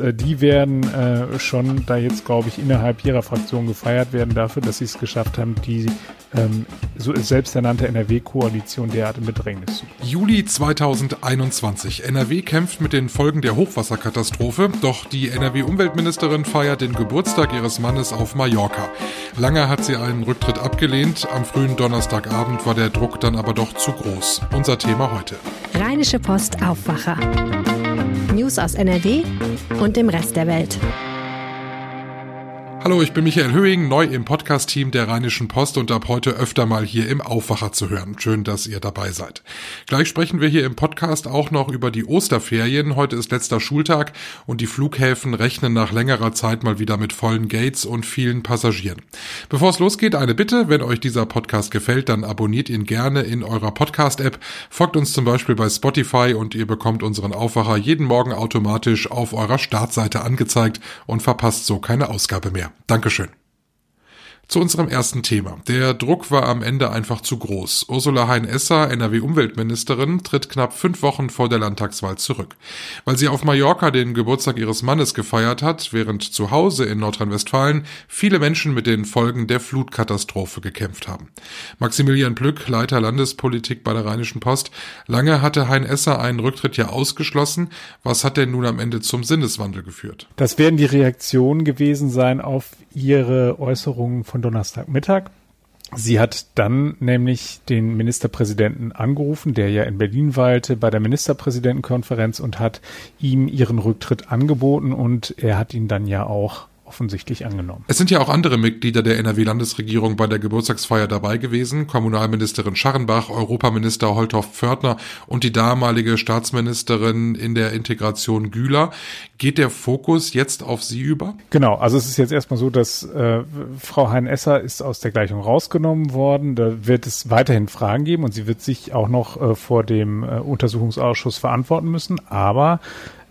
Äh, die werden äh, schon da jetzt, glaube ich, innerhalb ihrer Fraktion gefeiert werden dafür, dass sie es geschafft haben, die ähm, so selbsternannte NRW-Koalition derart in Bedrängnis zu bringen. Juli 2021. NRW kämpft mit den Folgen der Hochwasserkatastrophe, doch die NRW-Umweltministerin feiert den Geburtstag ihres Mannes auf Mallorca. Lange hat sie einen Rücktritt abgelehnt, am frühen Donnerstagabend war der Druck dann aber doch zu groß. Unser Thema heute. Rheinische Post Aufwacher. News aus NRW und dem Rest der Welt. Hallo, ich bin Michael Höhing, neu im Podcast-Team der Rheinischen Post und ab heute öfter mal hier im Aufwacher zu hören. Schön, dass ihr dabei seid. Gleich sprechen wir hier im Podcast auch noch über die Osterferien. Heute ist letzter Schultag und die Flughäfen rechnen nach längerer Zeit mal wieder mit vollen Gates und vielen Passagieren. Bevor es losgeht, eine Bitte. Wenn euch dieser Podcast gefällt, dann abonniert ihn gerne in eurer Podcast-App. Folgt uns zum Beispiel bei Spotify und ihr bekommt unseren Aufwacher jeden Morgen automatisch auf eurer Startseite angezeigt und verpasst so keine Ausgabe mehr. Dankeschön. Zu unserem ersten Thema. Der Druck war am Ende einfach zu groß. Ursula Hein-Esser, NRW-Umweltministerin, tritt knapp fünf Wochen vor der Landtagswahl zurück. Weil sie auf Mallorca den Geburtstag ihres Mannes gefeiert hat, während zu Hause in Nordrhein-Westfalen viele Menschen mit den Folgen der Flutkatastrophe gekämpft haben. Maximilian Plück, Leiter Landespolitik bei der Rheinischen Post. Lange hatte Hein-Esser einen Rücktritt ja ausgeschlossen. Was hat denn nun am Ende zum Sinneswandel geführt? Das werden die Reaktionen gewesen sein auf ihre Äußerungen von Donnerstagmittag. Sie hat dann nämlich den Ministerpräsidenten angerufen, der ja in Berlin weilte, bei der Ministerpräsidentenkonferenz und hat ihm ihren Rücktritt angeboten und er hat ihn dann ja auch offensichtlich angenommen. Es sind ja auch andere Mitglieder der NRW-Landesregierung bei der Geburtstagsfeier dabei gewesen. Kommunalministerin Scharrenbach, Europaminister Holthoff Pförtner und die damalige Staatsministerin in der Integration Güler. Geht der Fokus jetzt auf sie über? Genau, also es ist jetzt erstmal so, dass äh, Frau Hein-Esser ist aus der Gleichung rausgenommen worden. Da wird es weiterhin Fragen geben und sie wird sich auch noch äh, vor dem äh, Untersuchungsausschuss verantworten müssen. Aber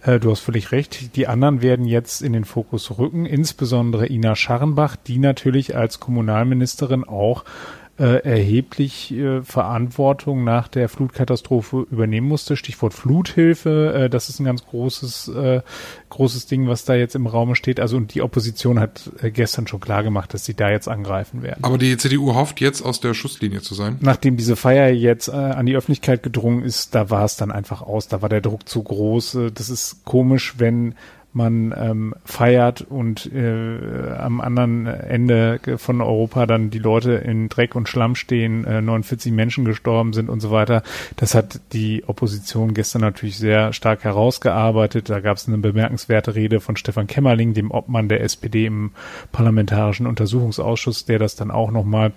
äh, du hast völlig recht. Die anderen werden jetzt in den Fokus rücken, insbesondere Ina Scharrenbach, die natürlich als Kommunalministerin auch äh, erheblich äh, Verantwortung nach der Flutkatastrophe übernehmen musste. Stichwort Fluthilfe, äh, das ist ein ganz großes, äh, großes Ding, was da jetzt im Raum steht. Also und die Opposition hat äh, gestern schon klar gemacht, dass sie da jetzt angreifen werden. Aber die CDU hofft jetzt aus der Schusslinie zu sein. Nachdem diese Feier jetzt äh, an die Öffentlichkeit gedrungen ist, da war es dann einfach aus, da war der Druck zu groß. Äh, das ist komisch, wenn man ähm, feiert und äh, am anderen Ende von Europa dann die Leute in Dreck und Schlamm stehen, äh, 49 Menschen gestorben sind und so weiter. Das hat die Opposition gestern natürlich sehr stark herausgearbeitet. Da gab es eine bemerkenswerte Rede von Stefan Kämmerling, dem Obmann der SPD im Parlamentarischen Untersuchungsausschuss, der das dann auch nochmal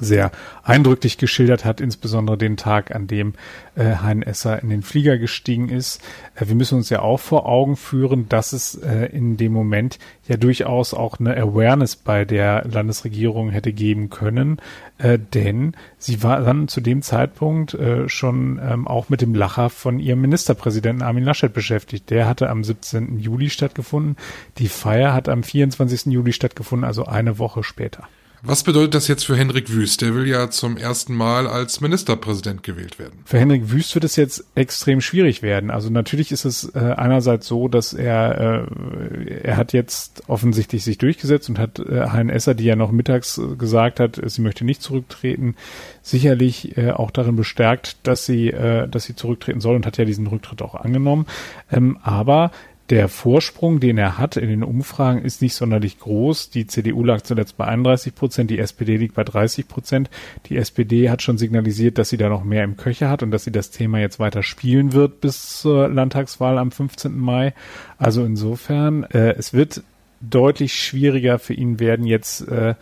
sehr eindrücklich geschildert hat, insbesondere den Tag, an dem äh, Hein Esser in den Flieger gestiegen ist. Äh, wir müssen uns ja auch vor Augen führen, dass es äh, in dem Moment ja durchaus auch eine Awareness bei der Landesregierung hätte geben können, äh, denn sie war dann zu dem Zeitpunkt äh, schon ähm, auch mit dem Lacher von ihrem Ministerpräsidenten Armin Laschet beschäftigt. Der hatte am 17. Juli stattgefunden. Die Feier hat am 24. Juli stattgefunden, also eine Woche später. Was bedeutet das jetzt für Henrik Wüst? Der will ja zum ersten Mal als Ministerpräsident gewählt werden. Für Henrik Wüst wird es jetzt extrem schwierig werden. Also natürlich ist es äh, einerseits so, dass er äh, er hat jetzt offensichtlich sich durchgesetzt und hat äh, Hein Esser, die ja noch mittags äh, gesagt hat, sie möchte nicht zurücktreten, sicherlich äh, auch darin bestärkt, dass sie äh, dass sie zurücktreten soll und hat ja diesen Rücktritt auch angenommen. Ähm, aber der Vorsprung, den er hat in den Umfragen, ist nicht sonderlich groß. Die CDU lag zuletzt bei 31 Prozent, die SPD liegt bei 30 Prozent. Die SPD hat schon signalisiert, dass sie da noch mehr im Köcher hat und dass sie das Thema jetzt weiter spielen wird bis zur Landtagswahl am 15. Mai. Also insofern, äh, es wird deutlich schwieriger für ihn werden, jetzt äh,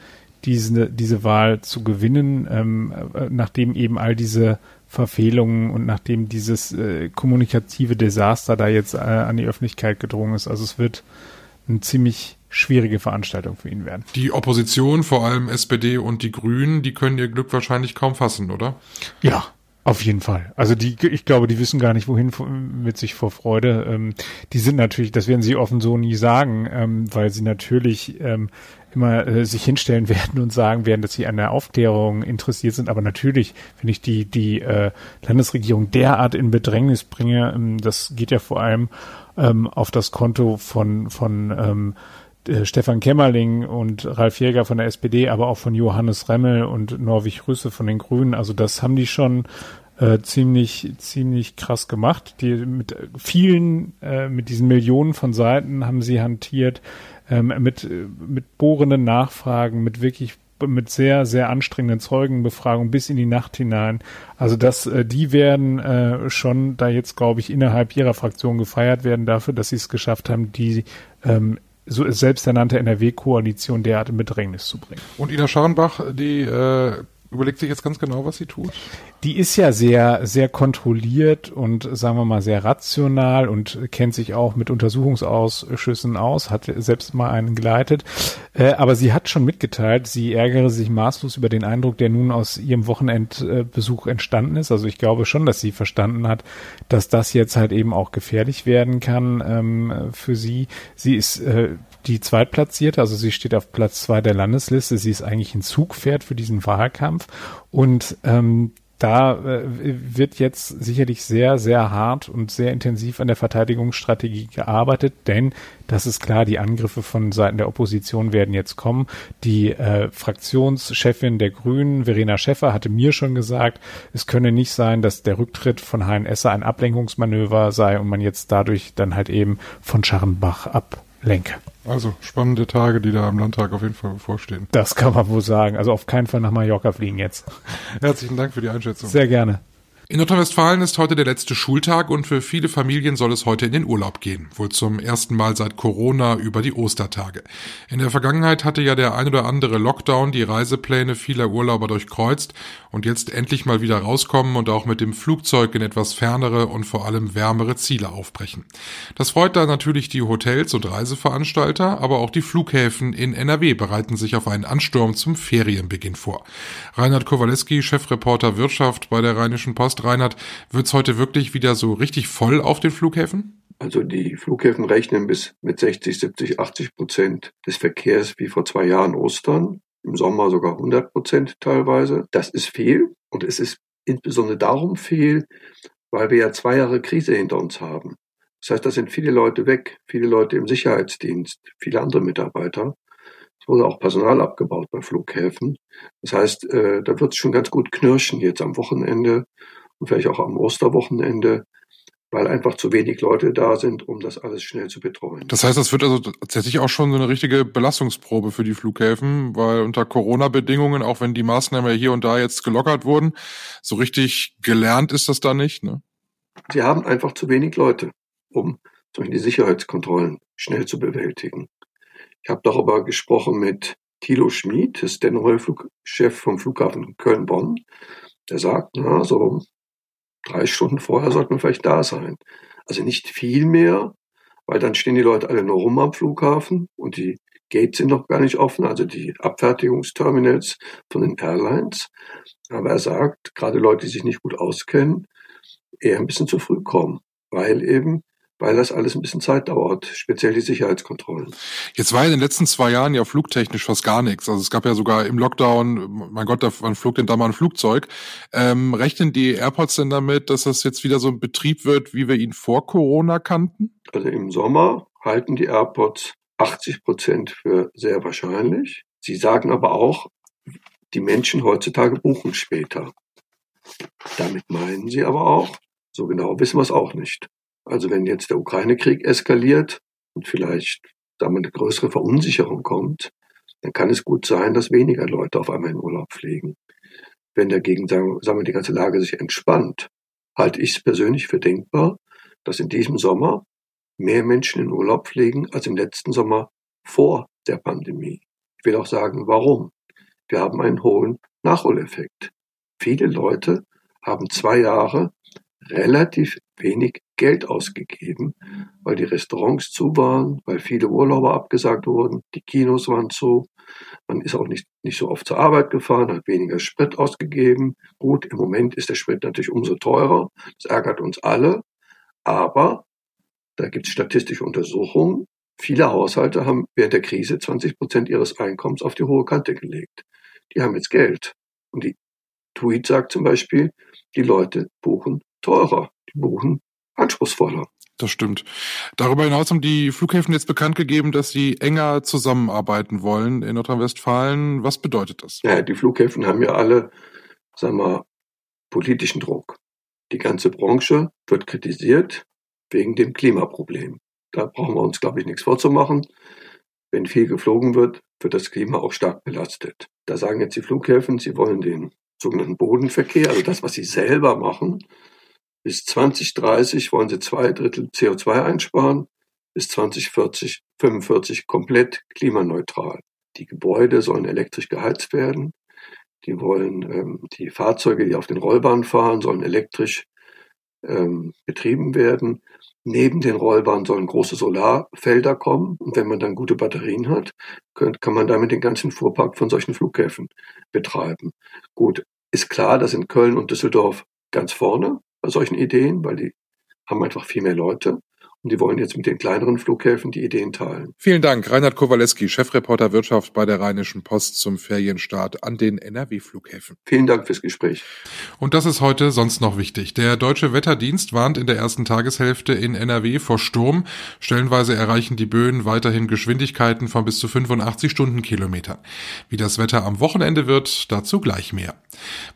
diese, diese Wahl zu gewinnen, ähm, äh, nachdem eben all diese Verfehlungen und nachdem dieses äh, kommunikative Desaster da jetzt äh, an die Öffentlichkeit gedrungen ist. Also es wird eine ziemlich schwierige Veranstaltung für ihn werden. Die Opposition, vor allem SPD und die Grünen, die können ihr Glück wahrscheinlich kaum fassen, oder? Ja, auf jeden Fall. Also die, ich glaube, die wissen gar nicht, wohin mit sich vor Freude. Ähm, die sind natürlich, das werden sie offen so nie sagen, ähm, weil sie natürlich ähm, immer äh, sich hinstellen werden und sagen werden, dass sie an der Aufklärung interessiert sind. Aber natürlich, wenn ich die, die äh, Landesregierung derart in Bedrängnis bringe, ähm, das geht ja vor allem ähm, auf das Konto von, von ähm, äh, Stefan Kämmerling und Ralf Jäger von der SPD, aber auch von Johannes Remmel und Norwig Rüsse von den Grünen. Also das haben die schon äh, ziemlich, ziemlich krass gemacht. Die mit vielen, äh, mit diesen Millionen von Seiten haben sie hantiert, ähm, mit, mit bohrenden Nachfragen, mit wirklich mit sehr, sehr anstrengenden Zeugenbefragungen bis in die Nacht hinein. Also das, äh, die werden äh, schon da jetzt, glaube ich, innerhalb ihrer Fraktion gefeiert werden dafür, dass sie es geschafft haben, die ähm, so selbsternannte NRW-Koalition derart in Bedrängnis zu bringen. Und Ina Scharenbach, die äh, überlegt sich jetzt ganz genau, was sie tut? Die ist ja sehr, sehr kontrolliert und sagen wir mal sehr rational und kennt sich auch mit Untersuchungsausschüssen aus, hat selbst mal einen geleitet. Äh, aber sie hat schon mitgeteilt, sie ärgere sich maßlos über den Eindruck, der nun aus ihrem Wochenendbesuch entstanden ist. Also ich glaube schon, dass sie verstanden hat, dass das jetzt halt eben auch gefährlich werden kann ähm, für sie. Sie ist äh, die Zweitplatzierte, also sie steht auf Platz zwei der Landesliste. Sie ist eigentlich ein Zugpferd für diesen Wahlkampf und ähm, da äh, wird jetzt sicherlich sehr, sehr hart und sehr intensiv an der Verteidigungsstrategie gearbeitet, denn das ist klar, die Angriffe von Seiten der Opposition werden jetzt kommen. Die äh, Fraktionschefin der Grünen, Verena Schäffer, hatte mir schon gesagt, es könne nicht sein, dass der Rücktritt von Hein Esser ein Ablenkungsmanöver sei und man jetzt dadurch dann halt eben von Scharrenbach ab lenke. Also spannende Tage, die da am Landtag auf jeden Fall bevorstehen. Das kann man wohl sagen. Also auf keinen Fall nach Mallorca fliegen jetzt. Herzlichen Dank für die Einschätzung. Sehr gerne. In Nordrhein-Westfalen ist heute der letzte Schultag und für viele Familien soll es heute in den Urlaub gehen. Wohl zum ersten Mal seit Corona über die Ostertage. In der Vergangenheit hatte ja der ein oder andere Lockdown die Reisepläne vieler Urlauber durchkreuzt und jetzt endlich mal wieder rauskommen und auch mit dem Flugzeug in etwas fernere und vor allem wärmere Ziele aufbrechen. Das freut da natürlich die Hotels und Reiseveranstalter, aber auch die Flughäfen in NRW bereiten sich auf einen Ansturm zum Ferienbeginn vor. Reinhard Kowaleski, Chefreporter Wirtschaft bei der Rheinischen Post, Reinhard, wird es heute wirklich wieder so richtig voll auf den Flughäfen? Also die Flughäfen rechnen bis mit 60, 70, 80 Prozent des Verkehrs wie vor zwei Jahren Ostern. Im Sommer sogar 100 Prozent teilweise. Das ist viel und es ist insbesondere darum viel, weil wir ja zwei Jahre Krise hinter uns haben. Das heißt, da sind viele Leute weg, viele Leute im Sicherheitsdienst, viele andere Mitarbeiter. Es wurde auch Personal abgebaut bei Flughäfen. Das heißt, äh, da wird es schon ganz gut knirschen jetzt am Wochenende und vielleicht auch am Osterwochenende, weil einfach zu wenig Leute da sind, um das alles schnell zu betreuen. Das heißt, das wird also tatsächlich auch schon so eine richtige Belastungsprobe für die Flughäfen, weil unter Corona-Bedingungen, auch wenn die Maßnahmen hier und da jetzt gelockert wurden, so richtig gelernt ist das da nicht. Ne? Sie haben einfach zu wenig Leute, um die Sicherheitskontrollen schnell zu bewältigen. Ich habe darüber gesprochen mit Thilo Schmid, das ist der neue Flugchef vom Flughafen Köln-Bonn. Der sagt, na, so drei Stunden vorher sollte man vielleicht da sein. Also nicht viel mehr, weil dann stehen die Leute alle nur rum am Flughafen und die Gates sind noch gar nicht offen, also die Abfertigungsterminals von den Airlines. Aber er sagt, gerade Leute, die sich nicht gut auskennen, eher ein bisschen zu früh kommen, weil eben weil das alles ein bisschen Zeit dauert, speziell die Sicherheitskontrollen. Jetzt war in den letzten zwei Jahren ja flugtechnisch fast gar nichts. Also es gab ja sogar im Lockdown, mein Gott, man flog denn da mal ein Flugzeug. Ähm, rechnen die Airports denn damit, dass das jetzt wieder so ein Betrieb wird, wie wir ihn vor Corona kannten? Also im Sommer halten die Airports 80 Prozent für sehr wahrscheinlich. Sie sagen aber auch, die Menschen heutzutage buchen später. Damit meinen sie aber auch, so genau wissen wir es auch nicht. Also wenn jetzt der Ukraine-Krieg eskaliert und vielleicht sagen wir, eine größere Verunsicherung kommt, dann kann es gut sein, dass weniger Leute auf einmal in Urlaub fliegen. Wenn dagegen, sagen, wir, die ganze Lage sich entspannt, halte ich es persönlich für denkbar, dass in diesem Sommer mehr Menschen in Urlaub fliegen als im letzten Sommer vor der Pandemie. Ich will auch sagen, warum. Wir haben einen hohen Nachholeffekt. Viele Leute haben zwei Jahre relativ wenig Geld ausgegeben, weil die Restaurants zu waren, weil viele Urlauber abgesagt wurden, die Kinos waren zu, man ist auch nicht, nicht so oft zur Arbeit gefahren, hat weniger Sprit ausgegeben. Gut, im Moment ist der Sprit natürlich umso teurer, das ärgert uns alle, aber da gibt es statistische Untersuchungen, Viele Haushalte haben während der Krise 20 Prozent ihres Einkommens auf die hohe Kante gelegt. Die haben jetzt Geld. Und die Tweet sagt zum Beispiel, die Leute buchen teurer, die buchen anspruchsvoller. Das stimmt. Darüber hinaus haben die Flughäfen jetzt bekannt gegeben, dass sie enger zusammenarbeiten wollen in Nordrhein-Westfalen. Was bedeutet das? Ja, die Flughäfen haben ja alle, sagen wir, politischen Druck. Die ganze Branche wird kritisiert wegen dem Klimaproblem. Da brauchen wir uns, glaube ich, nichts vorzumachen. Wenn viel geflogen wird, wird das Klima auch stark belastet. Da sagen jetzt die Flughäfen, sie wollen den sogenannten Bodenverkehr, also das, was sie selber machen, bis 2030 wollen sie zwei Drittel CO2 einsparen, bis 2040, 45 komplett klimaneutral. Die Gebäude sollen elektrisch geheizt werden. Die wollen, ähm, die Fahrzeuge, die auf den Rollbahnen fahren, sollen elektrisch ähm, betrieben werden. Neben den Rollbahnen sollen große Solarfelder kommen. Und wenn man dann gute Batterien hat, könnt, kann man damit den ganzen Fuhrpark von solchen Flughäfen betreiben. Gut, ist klar, dass in Köln und Düsseldorf ganz vorne bei solchen Ideen, weil die haben einfach viel mehr Leute. Und die wollen jetzt mit den kleineren Flughäfen die Ideen teilen. Vielen Dank, Reinhard Kowaleski, Chefreporter Wirtschaft bei der Rheinischen Post zum Ferienstart an den NRW-Flughäfen. Vielen Dank fürs Gespräch. Und das ist heute sonst noch wichtig. Der Deutsche Wetterdienst warnt in der ersten Tageshälfte in NRW vor Sturm. Stellenweise erreichen die Böen weiterhin Geschwindigkeiten von bis zu 85 Stundenkilometern. Wie das Wetter am Wochenende wird, dazu gleich mehr.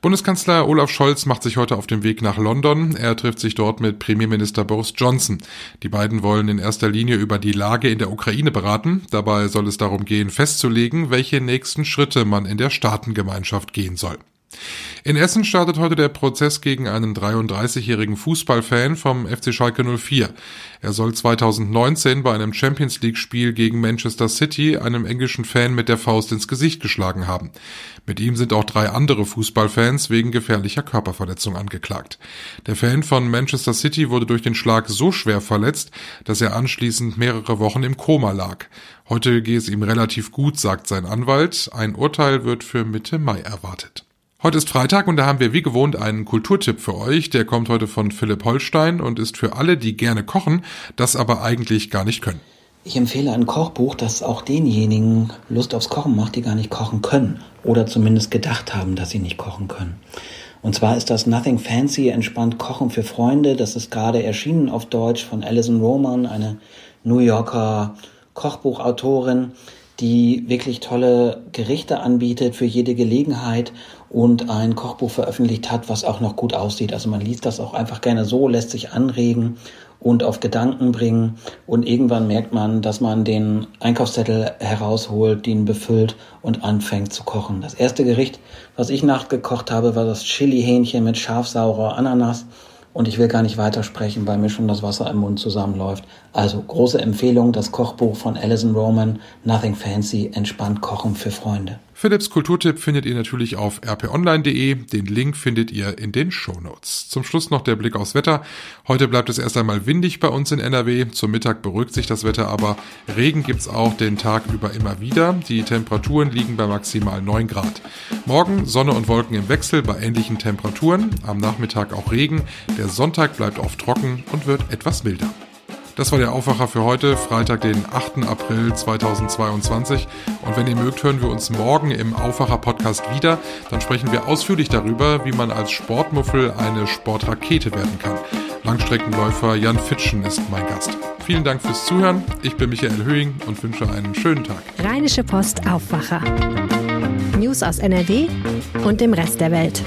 Bundeskanzler Olaf Scholz macht sich heute auf den Weg nach London. Er trifft sich dort mit Premierminister Boris Johnson. Die beiden wollen in erster Linie über die Lage in der Ukraine beraten. Dabei soll es darum gehen, festzulegen, welche nächsten Schritte man in der Staatengemeinschaft gehen soll. In Essen startet heute der Prozess gegen einen 33-jährigen Fußballfan vom FC Schalke 04. Er soll 2019 bei einem Champions League Spiel gegen Manchester City einem englischen Fan mit der Faust ins Gesicht geschlagen haben. Mit ihm sind auch drei andere Fußballfans wegen gefährlicher Körperverletzung angeklagt. Der Fan von Manchester City wurde durch den Schlag so schwer verletzt, dass er anschließend mehrere Wochen im Koma lag. Heute gehe es ihm relativ gut, sagt sein Anwalt. Ein Urteil wird für Mitte Mai erwartet. Heute ist Freitag und da haben wir wie gewohnt einen Kulturtipp für euch. Der kommt heute von Philipp Holstein und ist für alle, die gerne kochen, das aber eigentlich gar nicht können. Ich empfehle ein Kochbuch, das auch denjenigen Lust aufs Kochen macht, die gar nicht kochen können oder zumindest gedacht haben, dass sie nicht kochen können. Und zwar ist das Nothing Fancy, entspannt Kochen für Freunde. Das ist gerade erschienen auf Deutsch von Alison Roman, eine New Yorker Kochbuchautorin, die wirklich tolle Gerichte anbietet für jede Gelegenheit und ein Kochbuch veröffentlicht hat, was auch noch gut aussieht. Also man liest das auch einfach gerne so, lässt sich anregen und auf Gedanken bringen und irgendwann merkt man, dass man den Einkaufszettel herausholt, den befüllt und anfängt zu kochen. Das erste Gericht, was ich nachgekocht habe, war das Chili-Hähnchen mit scharfsaurer Ananas und ich will gar nicht weitersprechen, weil mir schon das Wasser im Mund zusammenläuft. Also große Empfehlung, das Kochbuch von Alison Roman, Nothing Fancy, entspannt kochen für Freunde. Philips Kulturtipp findet ihr natürlich auf rponline.de. Den Link findet ihr in den Shownotes. Zum Schluss noch der Blick aufs Wetter. Heute bleibt es erst einmal windig bei uns in NRW. Zum Mittag beruhigt sich das Wetter, aber Regen gibt's auch den Tag über immer wieder. Die Temperaturen liegen bei maximal 9 Grad. Morgen Sonne und Wolken im Wechsel bei ähnlichen Temperaturen. Am Nachmittag auch Regen. Der Sonntag bleibt oft trocken und wird etwas milder. Das war der Aufwacher für heute, Freitag, den 8. April 2022. Und wenn ihr mögt, hören wir uns morgen im Aufwacher-Podcast wieder. Dann sprechen wir ausführlich darüber, wie man als Sportmuffel eine Sportrakete werden kann. Langstreckenläufer Jan Fitschen ist mein Gast. Vielen Dank fürs Zuhören. Ich bin Michael Höhing und wünsche einen schönen Tag. Rheinische Post Aufwacher. News aus NRW und dem Rest der Welt.